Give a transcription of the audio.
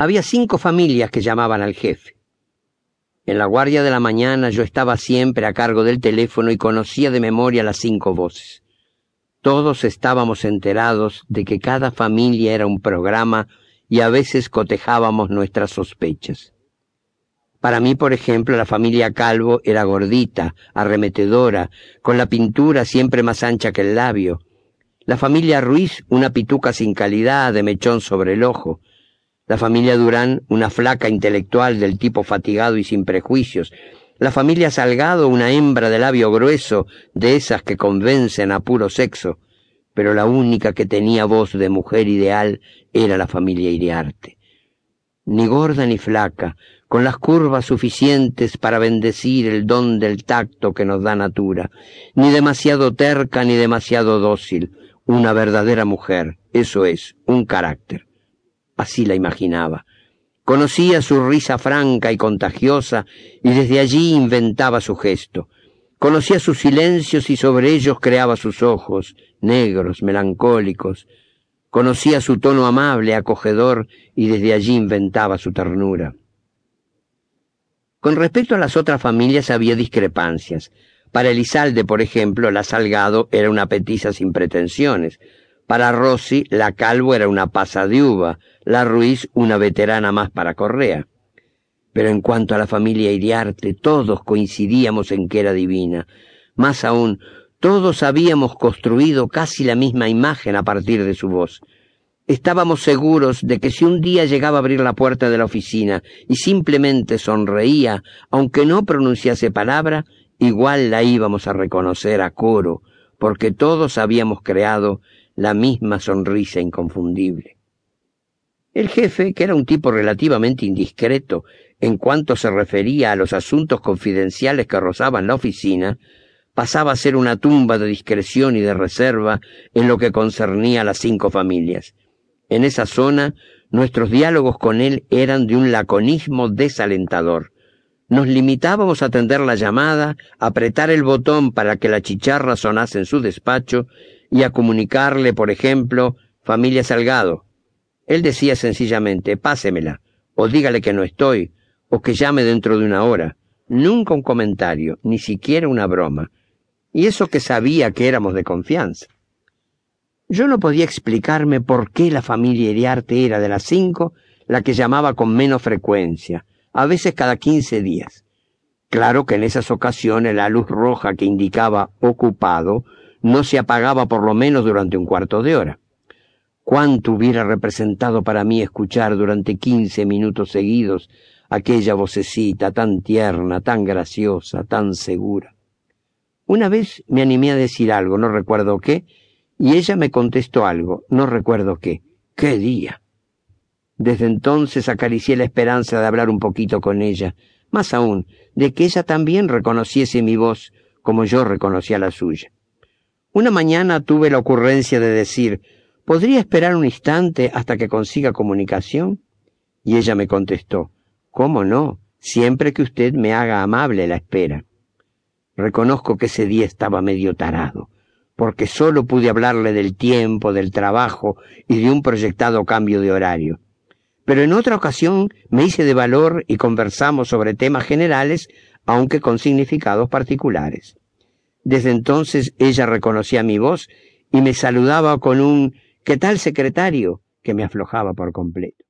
Había cinco familias que llamaban al jefe. En la guardia de la mañana yo estaba siempre a cargo del teléfono y conocía de memoria las cinco voces. Todos estábamos enterados de que cada familia era un programa y a veces cotejábamos nuestras sospechas. Para mí, por ejemplo, la familia Calvo era gordita, arremetedora, con la pintura siempre más ancha que el labio. La familia Ruiz, una pituca sin calidad, de mechón sobre el ojo. La familia Durán, una flaca intelectual del tipo fatigado y sin prejuicios. La familia Salgado, una hembra de labio grueso, de esas que convencen a puro sexo. Pero la única que tenía voz de mujer ideal era la familia Iriarte. Ni gorda ni flaca, con las curvas suficientes para bendecir el don del tacto que nos da natura, ni demasiado terca ni demasiado dócil, una verdadera mujer, eso es, un carácter. Así la imaginaba. Conocía su risa franca y contagiosa, y desde allí inventaba su gesto. Conocía sus silencios y sobre ellos creaba sus ojos, negros, melancólicos. Conocía su tono amable, acogedor, y desde allí inventaba su ternura. Con respecto a las otras familias había discrepancias. Para Elizalde, por ejemplo, la Salgado era una petiza sin pretensiones. Para Rossi, la Calvo era una pasa de uva, la Ruiz una veterana más para Correa. Pero en cuanto a la familia Iriarte, todos coincidíamos en que era divina. Más aún, todos habíamos construido casi la misma imagen a partir de su voz. Estábamos seguros de que si un día llegaba a abrir la puerta de la oficina y simplemente sonreía, aunque no pronunciase palabra, igual la íbamos a reconocer a coro, porque todos habíamos creado la misma sonrisa inconfundible. El jefe, que era un tipo relativamente indiscreto en cuanto se refería a los asuntos confidenciales que rozaban la oficina, pasaba a ser una tumba de discreción y de reserva en lo que concernía a las cinco familias. En esa zona, nuestros diálogos con él eran de un laconismo desalentador. Nos limitábamos a atender la llamada, apretar el botón para que la chicharra sonase en su despacho y a comunicarle, por ejemplo, familia Salgado. Él decía sencillamente, pásemela, o dígale que no estoy, o que llame dentro de una hora. Nunca un comentario, ni siquiera una broma. Y eso que sabía que éramos de confianza. Yo no podía explicarme por qué la familia Iriarte era de las cinco la que llamaba con menos frecuencia, a veces cada quince días. Claro que en esas ocasiones la luz roja que indicaba ocupado no se apagaba por lo menos durante un cuarto de hora. Cuánto hubiera representado para mí escuchar durante quince minutos seguidos aquella vocecita tan tierna, tan graciosa, tan segura. Una vez me animé a decir algo, no recuerdo qué, y ella me contestó algo, no recuerdo qué. ¡Qué día! Desde entonces acaricié la esperanza de hablar un poquito con ella, más aún, de que ella también reconociese mi voz como yo reconocía la suya. Una mañana tuve la ocurrencia de decir, ¿podría esperar un instante hasta que consiga comunicación? Y ella me contestó, ¿cómo no? Siempre que usted me haga amable la espera. Reconozco que ese día estaba medio tarado porque solo pude hablarle del tiempo, del trabajo y de un proyectado cambio de horario. Pero en otra ocasión me hice de valor y conversamos sobre temas generales, aunque con significados particulares. Desde entonces ella reconocía mi voz y me saludaba con un ¿qué tal secretario? que me aflojaba por completo.